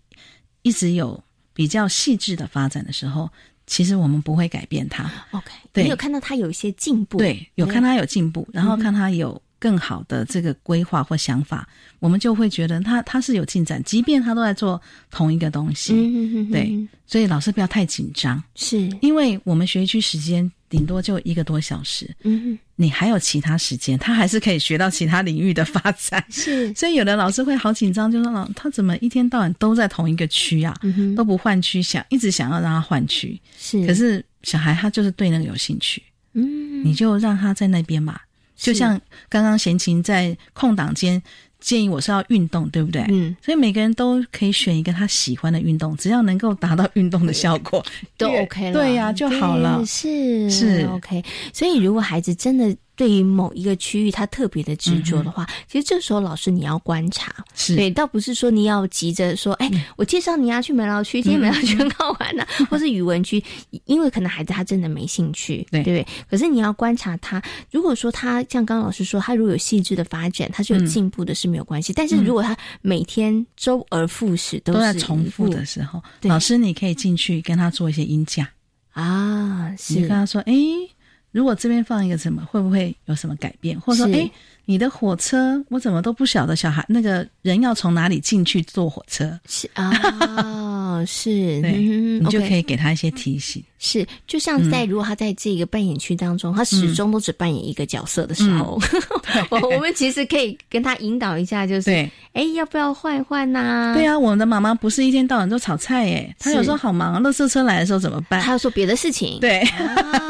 一直有比较细致的发展的时候。其实我们不会改变他。OK，对，你有看到他有一些进步，对，有看他有进步，然后看他有更好的这个规划或想法，嗯、我们就会觉得他他是有进展，即便他都在做同一个东西。对，所以老师不要太紧张，是因为我们学区时间顶多就一个多小时。嗯你还有其他时间，他还是可以学到其他领域的发展。是，所以有的老师会好紧张，就说老他怎么一天到晚都在同一个区啊，嗯、都不换区，想一直想要让他换区。是，可是小孩他就是对那个有兴趣，嗯，你就让他在那边嘛。就像刚刚贤琴在空档间建议我是要运动，对不对？嗯，所以每个人都可以选一个他喜欢的运动，只要能够达到运动的效果，都 OK 了。对呀、啊，就好了。是是 OK。所以如果孩子真的对于某一个区域他特别的执着的话，嗯、其实这时候老师你要观察，是。对，倒不是说你要急着说，哎、嗯，我介绍你要去美劳区，今天美劳区很好玩呐、啊，嗯、或是语文区，因为可能孩子他真的没兴趣，对。对不对？可是你要观察他，如果说他像刚刚老师说，他如果有细致的发展，他是有进步的，是没有关系。但是如果他每天周而复始都在重复的时候，老师你可以进去跟他做一些音架。啊，是。你跟他说，哎。如果这边放一个什么，会不会有什么改变？或者说，哎，你的火车我怎么都不晓得，小孩那个人要从哪里进去坐火车？是啊，是，对，嗯、你就可以给他一些提醒。是，就像在、嗯、如果他在这个扮演区当中，他始终都只扮演一个角色的时候，嗯、我我们其实可以跟他引导一下，就是，对，哎，要不要换一换呐？对啊，我们的妈妈不是一天到晚都炒菜耶，她有时候好忙，垃圾车来的时候怎么办？她要做别的事情。对，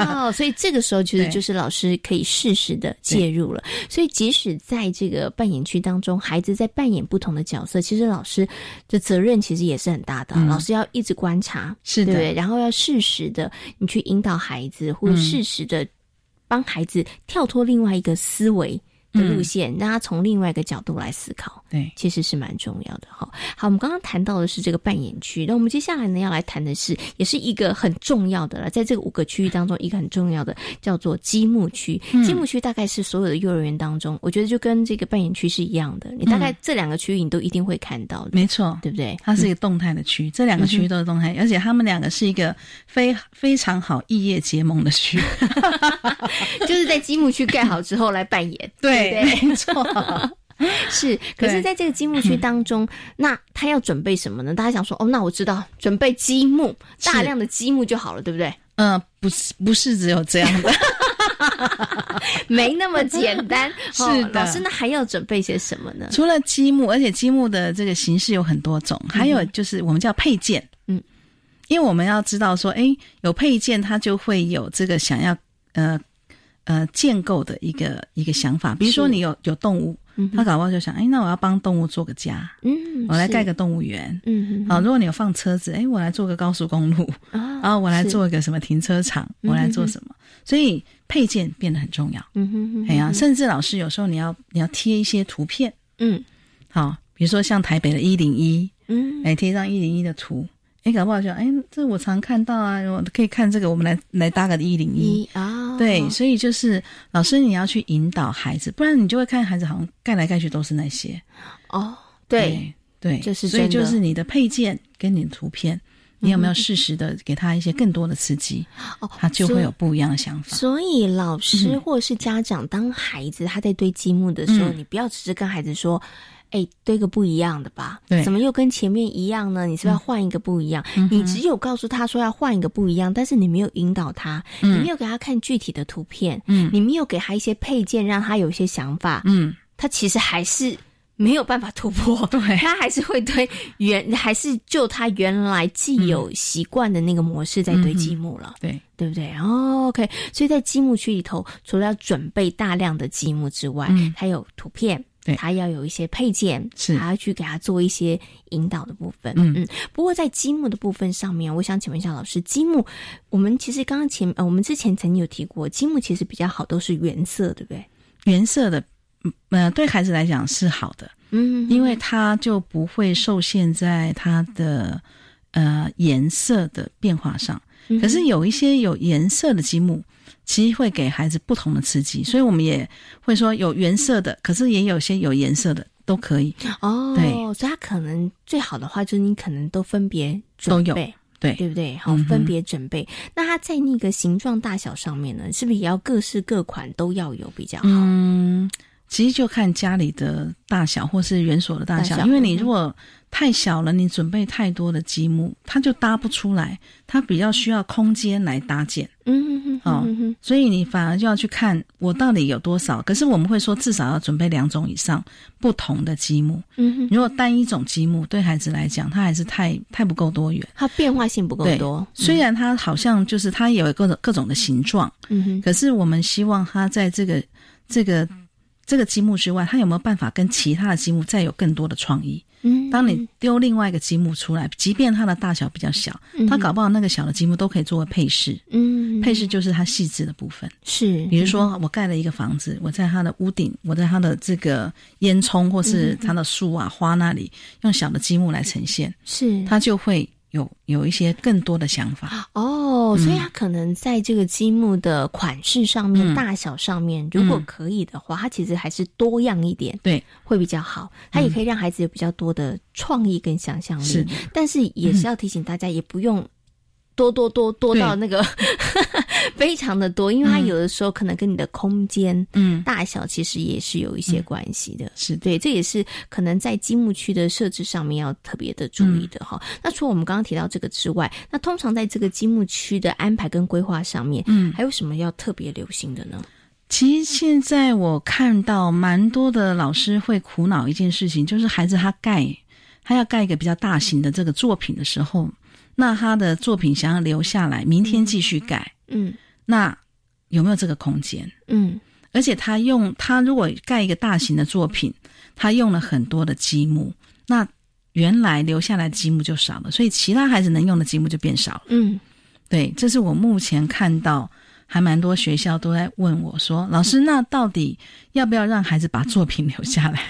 哦，所以这个时候其实就是老师可以适时的介入了。所以即使在这个扮演区当中，孩子在扮演不同的角色，其实老师的责任其实也是很大的。嗯、老师要一直观察，是的，对，然后要适时的你去引导孩子，或者适时的帮孩子跳脱另外一个思维的路线，嗯、让他从另外一个角度来思考。对，其实是蛮重要的哈。好，我们刚刚谈到的是这个扮演区，那我们接下来呢要来谈的是，也是一个很重要的了，在这个五个区域当中，一个很重要的叫做积木区。嗯、积木区大概是所有的幼儿园当中，我觉得就跟这个扮演区是一样的，你大概这两个区域你都一定会看到的，没错，对不对？它是一个动态的区，嗯、这两个区域都是动态，而且他们两个是一个非非常好异业结盟的区，就是在积木区盖好之后来扮演，对没错。是，可是在这个积木区 当中，那他要准备什么呢？大家想说，哦，那我知道，准备积木，大量的积木就好了，对不对？嗯、呃，不是，不是只有这样的。没那么简单。是的，老师，那还要准备些什么呢？除了积木，而且积木的这个形式有很多种，还有就是我们叫配件。嗯，因为我们要知道说，哎，有配件，它就会有这个想要呃呃建构的一个一个想法。比如说，你有有动物。他搞不好就想，哎，那我要帮动物做个家，嗯，我来盖个动物园，嗯，好，如果你有放车子，哎，我来做个高速公路，然后我来做一个什么停车场，我来做什么，所以配件变得很重要，嗯哼哼，哎呀，甚至老师有时候你要你要贴一些图片，嗯，好，比如说像台北的一零一，嗯，哎，贴一张一零一的图。哎，搞不好就哎，这我常看到啊，我可以看这个，我们来来搭个一零一啊。对，所以就是老师你要去引导孩子，不然你就会看孩子好像盖来盖去都是那些。哦，对对，就是所以就是你的配件跟你的图片，你有没有适时的给他一些更多的刺激？哦，他就会有不一样的想法。所以老师或者是家长，当孩子他在堆积木的时候，你不要只是跟孩子说。哎，堆个不一样的吧？对，怎么又跟前面一样呢？你是不是要换一个不一样？你只有告诉他说要换一个不一样，但是你没有引导他，你没有给他看具体的图片，嗯，你没有给他一些配件，让他有一些想法，嗯，他其实还是没有办法突破，对，他还是会堆原，还是就他原来既有习惯的那个模式在堆积木了，对，对不对？然后 OK，所以在积木区里头，除了要准备大量的积木之外，还有图片。对，他要有一些配件，是还要去给他做一些引导的部分。嗯嗯。不过在积木的部分上面，我想请问一下老师，积木我们其实刚刚前呃，我们之前曾经有提过，积木其实比较好都是原色，对不对？原色的，呃，对孩子来讲是好的，嗯，因为他就不会受限在它的呃颜色的变化上。可是有一些有颜色的积木。其实会给孩子不同的刺激，所以我们也会说有原色的，可是也有些有颜色的都可以哦。对，所以它可能最好的话就是你可能都分别准备，对对不对？好，分别准备。那它在那个形状大小上面呢，是不是也要各式各款都要有比较好？嗯，其实就看家里的大小或是园所的大小，因为你如果。太小了，你准备太多的积木，它就搭不出来。它比较需要空间来搭建，嗯嗯嗯，哦，所以你反而就要去看我到底有多少。可是我们会说，至少要准备两种以上不同的积木。嗯哼，如果单一种积木对孩子来讲，它还是太太不够多元，它变化性不够多。虽然它好像就是它有各种各种的形状，嗯哼，可是我们希望它在这个这个这个积木之外，它有没有办法跟其他的积木再有更多的创意？嗯，当你丢另外一个积木出来，即便它的大小比较小，它搞不好那个小的积木都可以作为配饰。嗯，配饰就是它细致的部分。是，比如说我盖了一个房子，我在它的屋顶，我在它的这个烟囱或是它的树啊花那里，用小的积木来呈现，是它就会。有有一些更多的想法。哦，所以他可能在这个积木的款式上面、大小上面，如果可以的话，他其实还是多样一点，对，会比较好。他也可以让孩子有比较多的创意跟想象力，但是也是要提醒大家，也不用。多多多多到那个 非常的多，因为它有的时候可能跟你的空间嗯大小其实也是有一些关系的，是对，这也是可能在积木区的设置上面要特别的注意的哈。那除了我们刚刚提到这个之外，那通常在这个积木区的安排跟规划上面，嗯，还有什么要特别留心的呢？其实现在我看到蛮多的老师会苦恼一件事情，就是孩子他盖他要盖一个比较大型的这个作品的时候。那他的作品想要留下来，明天继续盖，嗯，那有没有这个空间？嗯，而且他用他如果盖一个大型的作品，他用了很多的积木，那原来留下来的积木就少了，所以其他孩子能用的积木就变少了。嗯，对，这是我目前看到还蛮多学校都在问我说：“老师，那到底要不要让孩子把作品留下来？”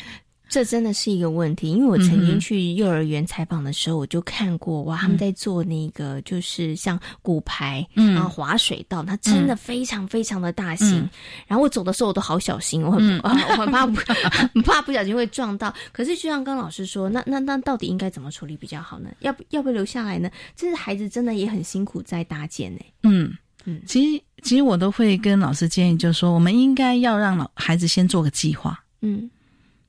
这真的是一个问题，因为我曾经去幼儿园采访的时候，我就看过哇，他们在做那个就是像骨牌，然后滑水道，它真的非常非常的大型。然后我走的时候我都好小心，我很 我很怕很怕不小心会撞到。可是就像刚老师说，那那那到底应该怎么处理比较好呢？要不要不留下来呢？这是孩子真的也很辛苦在搭建呢。嗯嗯，其实其实我都会跟老师建议，就是说我们应该要让老孩子先做个计划。嗯。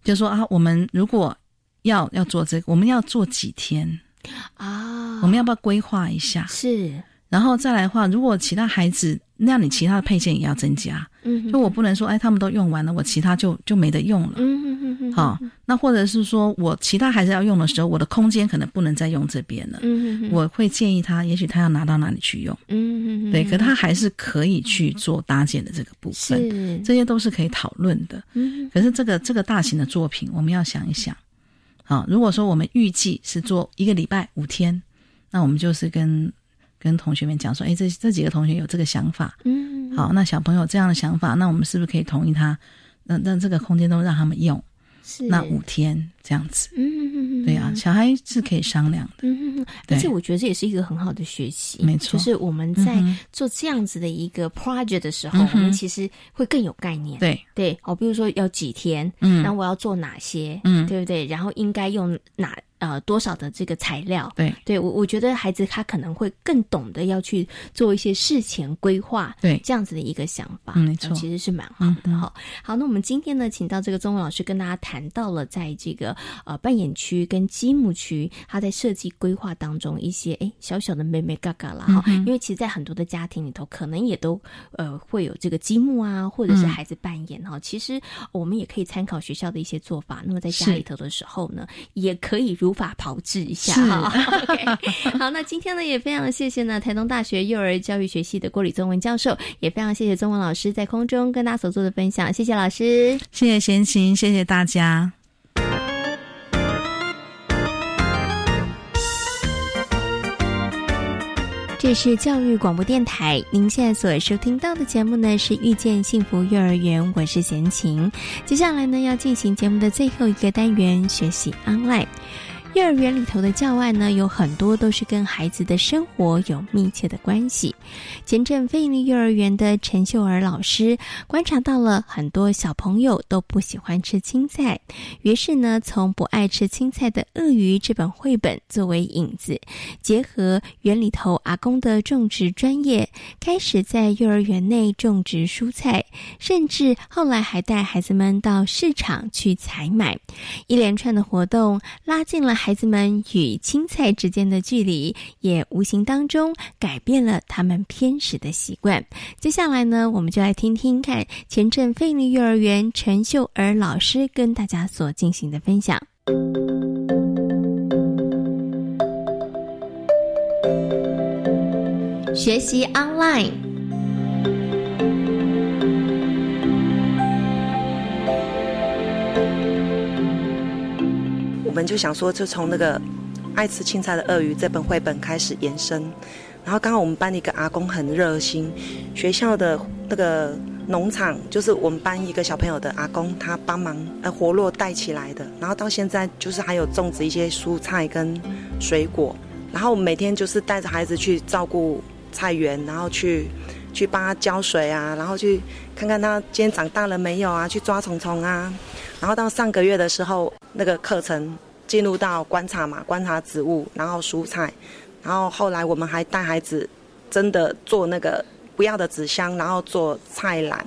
就说啊，我们如果要要做这个，我们要做几天啊？我们要不要规划一下？是，然后再来的话，如果其他孩子，那你其他的配件也要增加。嗯，就我不能说，哎，他们都用完了，我其他就就没得用了。嗯嗯嗯嗯。好，那或者是说我其他还是要用的时候，我的空间可能不能再用这边了。嗯嗯嗯。我会建议他，也许他要拿到哪里去用。嗯嗯嗯。对，可他还是可以去做搭建的这个部分。这些都是可以讨论的。嗯。可是这个这个大型的作品，我们要想一想。好，如果说我们预计是做一个礼拜五天，那我们就是跟。跟同学们讲说，哎，这这几个同学有这个想法，嗯，好，那小朋友这样的想法，那我们是不是可以同意他？那那这个空间都让他们用，是那五天这样子，嗯，对啊，小孩是可以商量的，嗯，而且我觉得这也是一个很好的学习，没错，就是我们在做这样子的一个 project 的时候，我们其实会更有概念，对对，哦，比如说要几天，嗯，那我要做哪些，嗯，对不对？然后应该用哪？呃，多少的这个材料？对，对我我觉得孩子他可能会更懂得要去做一些事前规划，对这样子的一个想法，没错，其实是蛮好的哈。好，那我们今天呢，请到这个中文老师跟大家谈到了在这个呃扮演区跟积木区，他在设计规划当中一些哎小小的妹妹嘎嘎啦哈。因为其实，在很多的家庭里头，可能也都呃会有这个积木啊，或者是孩子扮演哈。其实我们也可以参考学校的一些做法，那么在家里头的时候呢，也可以如。法炮制一下哈，好，那今天呢也非常谢谢呢台东大学幼儿教育学系的郭李宗文教授，也非常谢谢宗文老师在空中跟大家所做的分享，谢谢老师，谢谢贤琴，谢谢大家。这是教育广播电台，您现在所收听到的节目呢是遇见幸福幼儿园，我是贤琴，接下来呢要进行节目的最后一个单元，学习 online。幼儿园里头的教案呢，有很多都是跟孩子的生活有密切的关系。前镇飞利幼儿园的陈秀儿老师观察到了很多小朋友都不喜欢吃青菜，于是呢，从不爱吃青菜的鳄鱼这本绘本作为引子，结合园里头阿公的种植专业，开始在幼儿园内种植蔬菜，甚至后来还带孩子们到市场去采买，一连串的活动拉近了。孩子们与青菜之间的距离，也无形当中改变了他们偏食的习惯。接下来呢，我们就来听听看前镇费力幼儿园陈秀儿老师跟大家所进行的分享。学习 online。我们就想说，就从那个爱吃青菜的鳄鱼这本绘本开始延伸。然后刚好我们班的一个阿公很热心，学校的那个农场就是我们班一个小朋友的阿公，他帮忙呃活络带起来的。然后到现在就是还有种植一些蔬菜跟水果。然后我们每天就是带着孩子去照顾菜园，然后去去帮他浇水啊，然后去看看他今天长大了没有啊，去抓虫虫啊。然后到上个月的时候，那个课程进入到观察嘛，观察植物，然后蔬菜，然后后来我们还带孩子真的做那个不要的纸箱，然后做菜篮，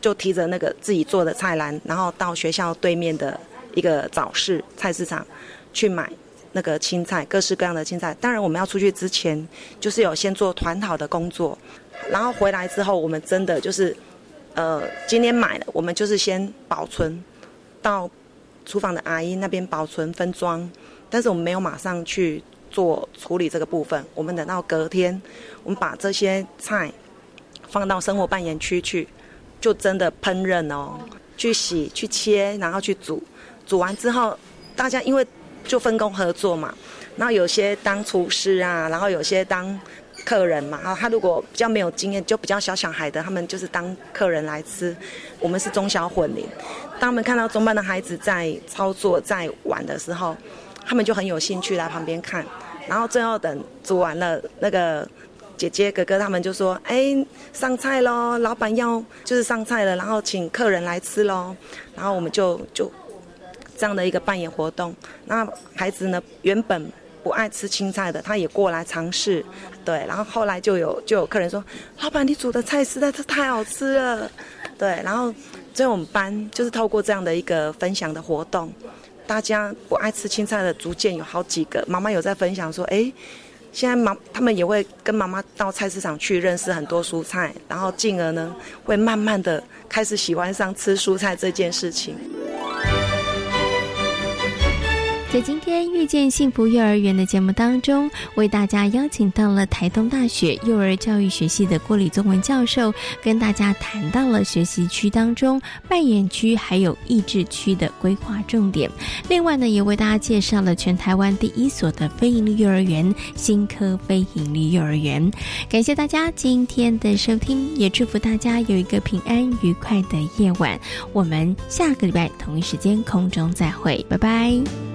就提着那个自己做的菜篮，然后到学校对面的一个早市菜市场去买那个青菜，各式各样的青菜。当然我们要出去之前，就是有先做团讨的工作，然后回来之后，我们真的就是，呃，今天买了，我们就是先保存。到厨房的阿姨那边保存分装，但是我们没有马上去做处理这个部分。我们等到隔天，我们把这些菜放到生活扮演区去，就真的烹饪哦，去洗、去切，然后去煮。煮完之后，大家因为就分工合作嘛，然后有些当厨师啊，然后有些当。客人嘛，然后他如果比较没有经验，就比较小小孩的，他们就是当客人来吃。我们是中小混龄，当他们看到中班的孩子在操作、在玩的时候，他们就很有兴趣来旁边看。然后最后等煮完了，那个姐姐、哥哥他们就说：“哎，上菜喽，老板要就是上菜了，然后请客人来吃喽。”然后我们就就这样的一个扮演活动。那孩子呢，原本。不爱吃青菜的，他也过来尝试，对，然后后来就有就有客人说，老板你煮的菜实在是太好吃了，对，然后所以我们班就是透过这样的一个分享的活动，大家不爱吃青菜的逐渐有好几个妈妈有在分享说，哎，现在妈他们也会跟妈妈到菜市场去认识很多蔬菜，然后进而呢会慢慢的开始喜欢上吃蔬菜这件事情。在今天遇见幸福幼儿园的节目当中，为大家邀请到了台东大学幼儿教育学系的郭李宗文教授，跟大家谈到了学习区当中扮演区还有益智区的规划重点。另外呢，也为大家介绍了全台湾第一所的非营利幼儿园——新科非营利幼儿园。感谢大家今天的收听，也祝福大家有一个平安愉快的夜晚。我们下个礼拜同一时间空中再会，拜拜。